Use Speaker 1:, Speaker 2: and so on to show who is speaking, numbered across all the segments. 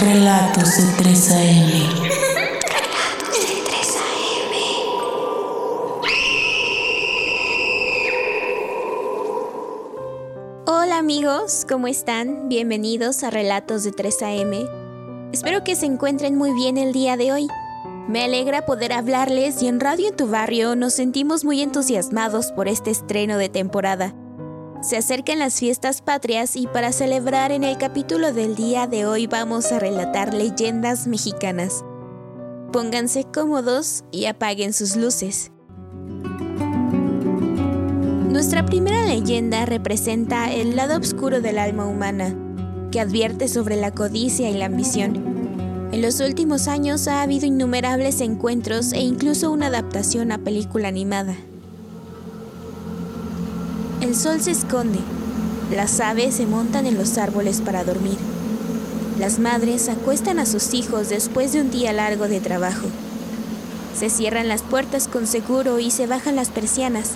Speaker 1: Relatos de 3 AM.
Speaker 2: Hola amigos, ¿cómo están? Bienvenidos a Relatos de 3 AM. Espero que se encuentren muy bien el día de hoy. Me alegra poder hablarles y en Radio en tu barrio nos sentimos muy entusiasmados por este estreno de temporada. Se acercan las fiestas patrias y para celebrar en el capítulo del día de hoy vamos a relatar leyendas mexicanas. Pónganse cómodos y apaguen sus luces. Nuestra primera leyenda representa el lado oscuro del alma humana, que advierte sobre la codicia y la ambición. En los últimos años ha habido innumerables encuentros e incluso una adaptación a película animada. El sol se esconde. Las aves se montan en los árboles para dormir. Las madres acuestan a sus hijos después de un día largo de trabajo. Se cierran las puertas con seguro y se bajan las persianas.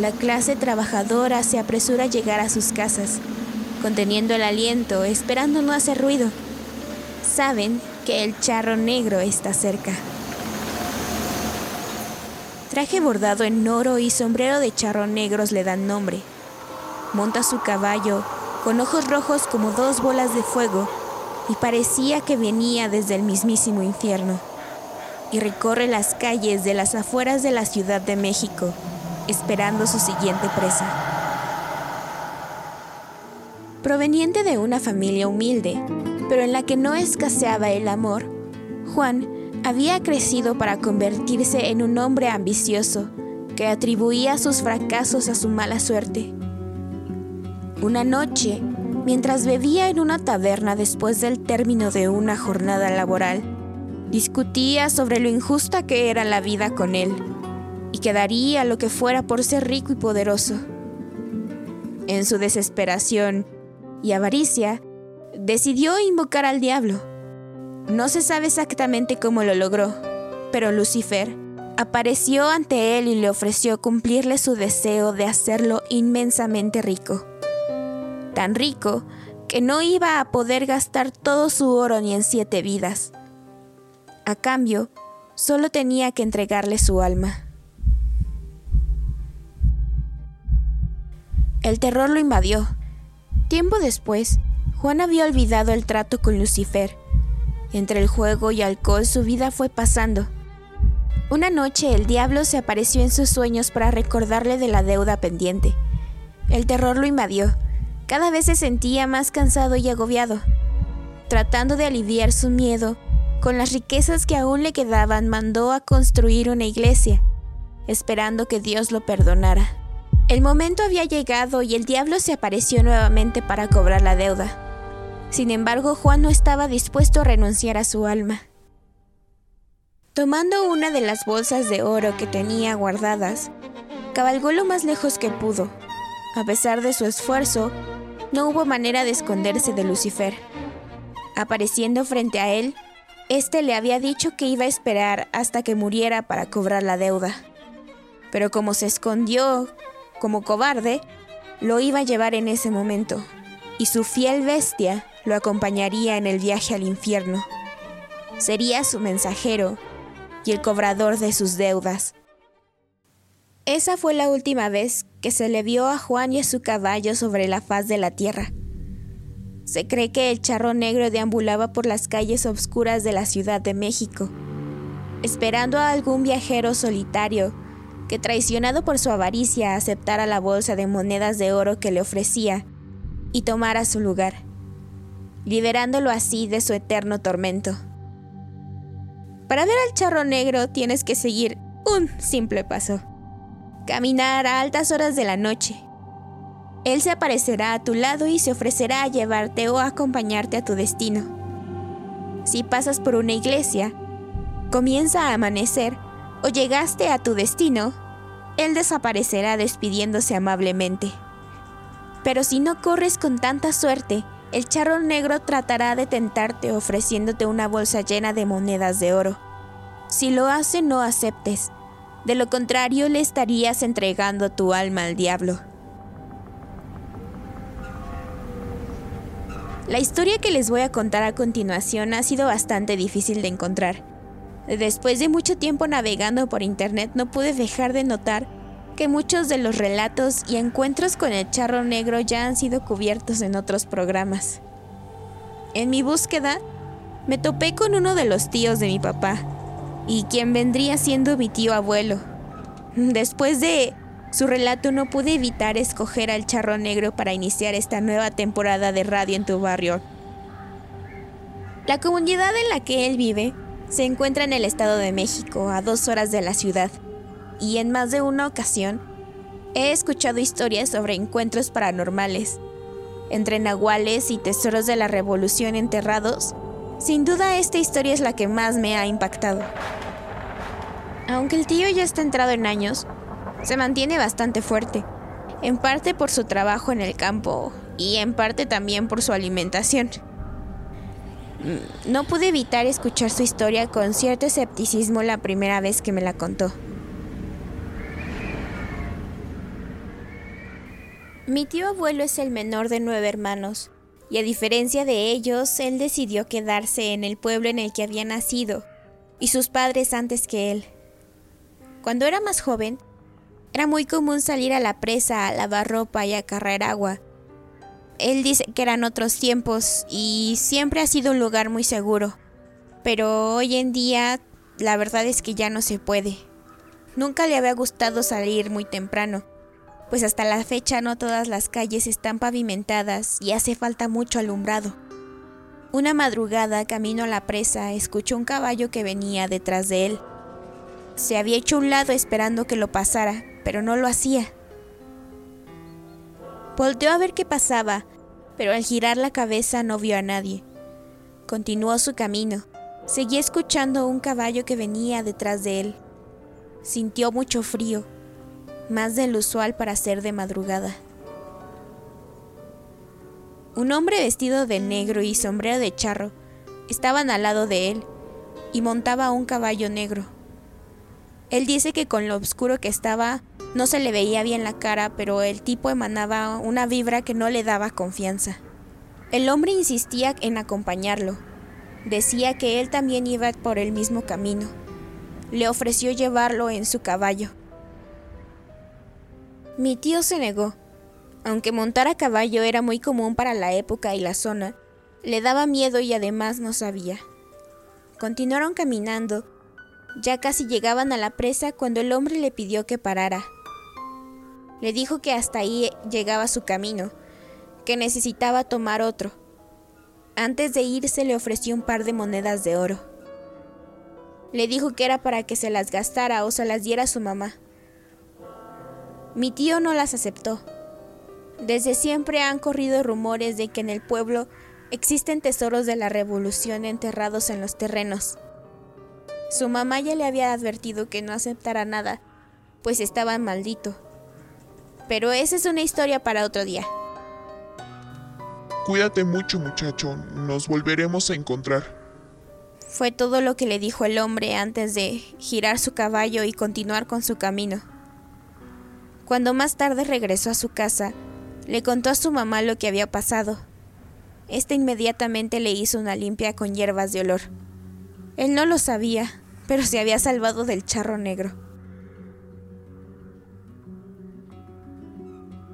Speaker 2: La clase trabajadora se apresura a llegar a sus casas, conteniendo el aliento, esperando no hacer ruido. Saben que el charro negro está cerca. Traje bordado en oro y sombrero de charro negros le dan nombre. Monta su caballo, con ojos rojos como dos bolas de fuego, y parecía que venía desde el mismísimo infierno. Y recorre las calles de las afueras de la Ciudad de México, esperando su siguiente presa. Proveniente de una familia humilde, pero en la que no escaseaba el amor, Juan había crecido para convertirse en un hombre ambicioso que atribuía sus fracasos a su mala suerte. Una noche, mientras bebía en una taberna después del término de una jornada laboral, discutía sobre lo injusta que era la vida con él y que daría lo que fuera por ser rico y poderoso. En su desesperación y avaricia, decidió invocar al diablo no se sabe exactamente cómo lo logró, pero Lucifer apareció ante él y le ofreció cumplirle su deseo de hacerlo inmensamente rico. Tan rico que no iba a poder gastar todo su oro ni en siete vidas. A cambio, solo tenía que entregarle su alma. El terror lo invadió. Tiempo después, Juan había olvidado el trato con Lucifer entre el juego y alcohol su vida fue pasando. Una noche el diablo se apareció en sus sueños para recordarle de la deuda pendiente. El terror lo invadió. Cada vez se sentía más cansado y agobiado. Tratando de aliviar su miedo, con las riquezas que aún le quedaban mandó a construir una iglesia, esperando que Dios lo perdonara. El momento había llegado y el diablo se apareció nuevamente para cobrar la deuda. Sin embargo, Juan no estaba dispuesto a renunciar a su alma. Tomando una de las bolsas de oro que tenía guardadas, cabalgó lo más lejos que pudo. A pesar de su esfuerzo, no hubo manera de esconderse de Lucifer. Apareciendo frente a él, éste le había dicho que iba a esperar hasta que muriera para cobrar la deuda. Pero como se escondió como cobarde, lo iba a llevar en ese momento, y su fiel bestia lo acompañaría en el viaje al infierno. Sería su mensajero y el cobrador de sus deudas. Esa fue la última vez que se le vio a Juan y a su caballo sobre la faz de la tierra. Se cree que el charro negro deambulaba por las calles oscuras de la Ciudad de México, esperando a algún viajero solitario que, traicionado por su avaricia, aceptara la bolsa de monedas de oro que le ofrecía y tomara su lugar liberándolo así de su eterno tormento. Para ver al charro negro tienes que seguir un simple paso. Caminar a altas horas de la noche. Él se aparecerá a tu lado y se ofrecerá a llevarte o acompañarte a tu destino. Si pasas por una iglesia, comienza a amanecer o llegaste a tu destino, Él desaparecerá despidiéndose amablemente. Pero si no corres con tanta suerte, el charro negro tratará de tentarte ofreciéndote una bolsa llena de monedas de oro. Si lo hace, no aceptes. De lo contrario, le estarías entregando tu alma al diablo. La historia que les voy a contar a continuación ha sido bastante difícil de encontrar. Después de mucho tiempo navegando por internet no pude dejar de notar que muchos de los relatos y encuentros con el charro negro ya han sido cubiertos en otros programas. En mi búsqueda, me topé con uno de los tíos de mi papá, y quien vendría siendo mi tío abuelo. Después de su relato no pude evitar escoger al charro negro para iniciar esta nueva temporada de radio en tu barrio. La comunidad en la que él vive se encuentra en el Estado de México, a dos horas de la ciudad, y en más de una ocasión he escuchado historias sobre encuentros paranormales, entre nahuales y tesoros de la revolución enterrados. Sin duda esta historia es la que más me ha impactado. Aunque el tío ya está entrado en años, se mantiene bastante fuerte, en parte por su trabajo en el campo y en parte también por su alimentación. Mm, no pude evitar escuchar su historia con cierto escepticismo la primera vez que me la contó. Mi tío abuelo es el menor de nueve hermanos, y a diferencia de ellos, él decidió quedarse en el pueblo en el que había nacido, y sus padres antes que él. Cuando era más joven, era muy común salir a la presa a lavar ropa y a cargar agua. Él dice que eran otros tiempos y siempre ha sido un lugar muy seguro, pero hoy en día la verdad es que ya no se puede. Nunca le había gustado salir muy temprano pues hasta la fecha no todas las calles están pavimentadas y hace falta mucho alumbrado. Una madrugada, camino a la presa, escuchó un caballo que venía detrás de él. Se había hecho un lado esperando que lo pasara, pero no lo hacía. Volteó a ver qué pasaba, pero al girar la cabeza no vio a nadie. Continuó su camino. Seguía escuchando un caballo que venía detrás de él. Sintió mucho frío más del usual para ser de madrugada. Un hombre vestido de negro y sombrero de charro estaban al lado de él y montaba un caballo negro. Él dice que con lo oscuro que estaba no se le veía bien la cara, pero el tipo emanaba una vibra que no le daba confianza. El hombre insistía en acompañarlo. Decía que él también iba por el mismo camino. Le ofreció llevarlo en su caballo. Mi tío se negó. Aunque montar a caballo era muy común para la época y la zona, le daba miedo y además no sabía. Continuaron caminando. Ya casi llegaban a la presa cuando el hombre le pidió que parara. Le dijo que hasta ahí llegaba su camino, que necesitaba tomar otro. Antes de irse le ofreció un par de monedas de oro. Le dijo que era para que se las gastara o se las diera a su mamá. Mi tío no las aceptó. Desde siempre han corrido rumores de que en el pueblo existen tesoros de la revolución enterrados en los terrenos. Su mamá ya le había advertido que no aceptara nada, pues estaba maldito. Pero esa es una historia para otro día.
Speaker 3: Cuídate mucho muchacho, nos volveremos a encontrar.
Speaker 2: Fue todo lo que le dijo el hombre antes de girar su caballo y continuar con su camino. Cuando más tarde regresó a su casa, le contó a su mamá lo que había pasado. Esta inmediatamente le hizo una limpia con hierbas de olor. Él no lo sabía, pero se había salvado del charro negro.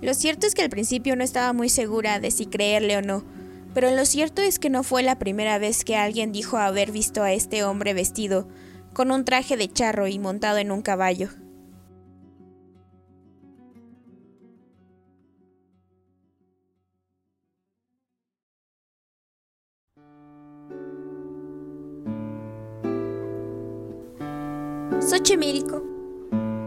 Speaker 2: Lo cierto es que al principio no estaba muy segura de si creerle o no, pero lo cierto es que no fue la primera vez que alguien dijo haber visto a este hombre vestido con un traje de charro y montado en un caballo. Xochimilco,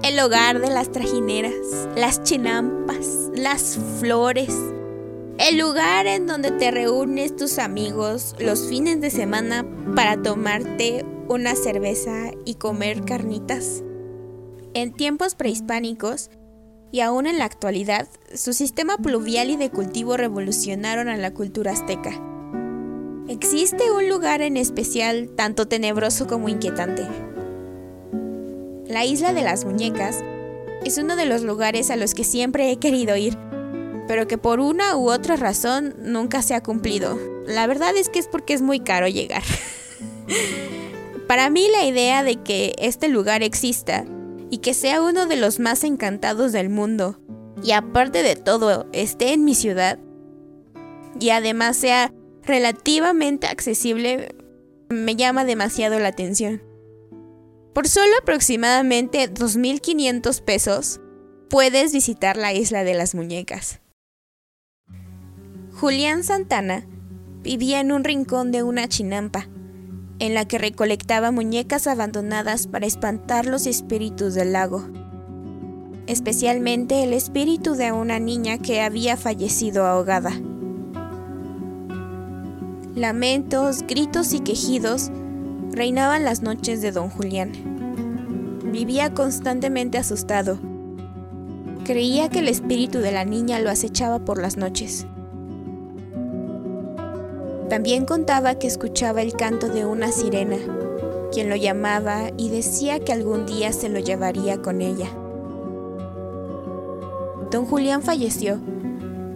Speaker 2: el hogar de las trajineras, las chinampas, las flores, el lugar en donde te reúnes tus amigos los fines de semana para tomarte una cerveza y comer carnitas. En tiempos prehispánicos, y aún en la actualidad, su sistema pluvial y de cultivo revolucionaron a la cultura azteca. Existe un lugar en especial tanto tenebroso como inquietante, la isla de las muñecas es uno de los lugares a los que siempre he querido ir. pero que por una u otra razón nunca se ha cumplido. La verdad es que es porque es muy caro llegar. Para mí la idea de que este lugar exista y que sea uno de los más encantados del mundo, y aparte de todo esté en mi ciudad, y además sea relativamente accesible, me llama demasiado la atención. Por solo aproximadamente 2.500 pesos, puedes visitar la isla de las muñecas. Julián Santana vivía en un rincón de una chinampa, en la que recolectaba muñecas abandonadas para espantar los espíritus del lago, especialmente el espíritu de una niña que había fallecido ahogada. Lamentos, gritos y quejidos reinaban las noches de don Julián. Vivía constantemente asustado. Creía que el espíritu de la niña lo acechaba por las noches. También contaba que escuchaba el canto de una sirena, quien lo llamaba y decía que algún día se lo llevaría con ella. Don Julián falleció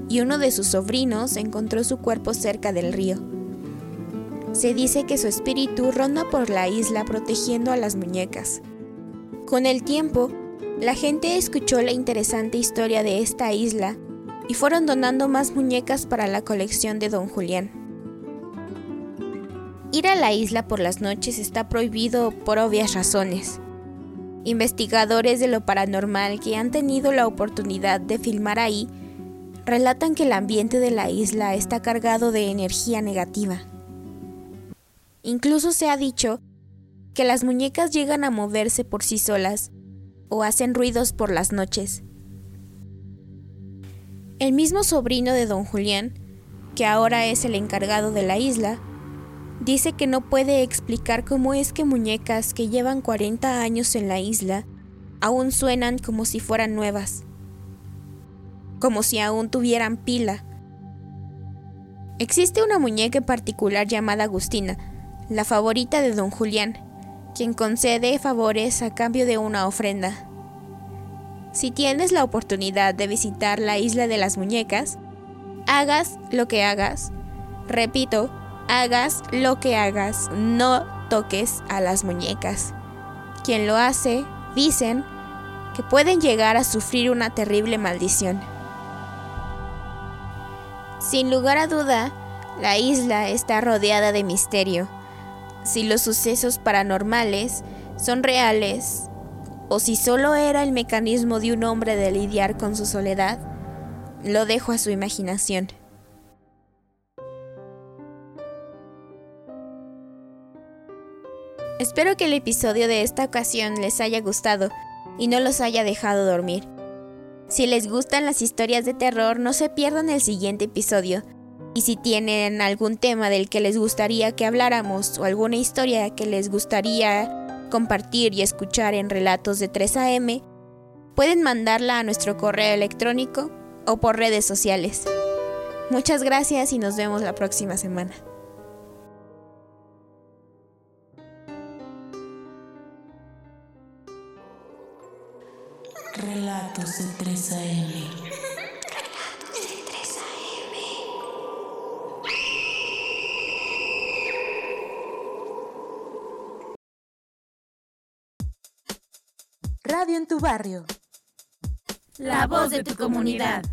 Speaker 2: y uno de sus sobrinos encontró su cuerpo cerca del río. Se dice que su espíritu ronda por la isla protegiendo a las muñecas. Con el tiempo, la gente escuchó la interesante historia de esta isla y fueron donando más muñecas para la colección de don Julián. Ir a la isla por las noches está prohibido por obvias razones. Investigadores de lo paranormal que han tenido la oportunidad de filmar ahí relatan que el ambiente de la isla está cargado de energía negativa. Incluso se ha dicho que las muñecas llegan a moverse por sí solas o hacen ruidos por las noches. El mismo sobrino de don Julián, que ahora es el encargado de la isla, Dice que no puede explicar cómo es que muñecas que llevan 40 años en la isla aún suenan como si fueran nuevas, como si aún tuvieran pila. Existe una muñeca en particular llamada Agustina, la favorita de don Julián, quien concede favores a cambio de una ofrenda. Si tienes la oportunidad de visitar la isla de las muñecas, hagas lo que hagas, repito, hagas lo que hagas, no toques a las muñecas. Quien lo hace, dicen, que pueden llegar a sufrir una terrible maldición. Sin lugar a duda, la isla está rodeada de misterio. Si los sucesos paranormales son reales o si solo era el mecanismo de un hombre de lidiar con su soledad, lo dejo a su imaginación. Espero que el episodio de esta ocasión les haya gustado y no los haya dejado dormir. Si les gustan las historias de terror, no se pierdan el siguiente episodio. Y si tienen algún tema del que les gustaría que habláramos o alguna historia que les gustaría compartir y escuchar en relatos de 3am, pueden mandarla a nuestro correo electrónico o por redes sociales. Muchas gracias y nos vemos la próxima semana.
Speaker 1: Relatos de 3 AM.
Speaker 4: Tu barrio.
Speaker 5: La voz de tu comunidad.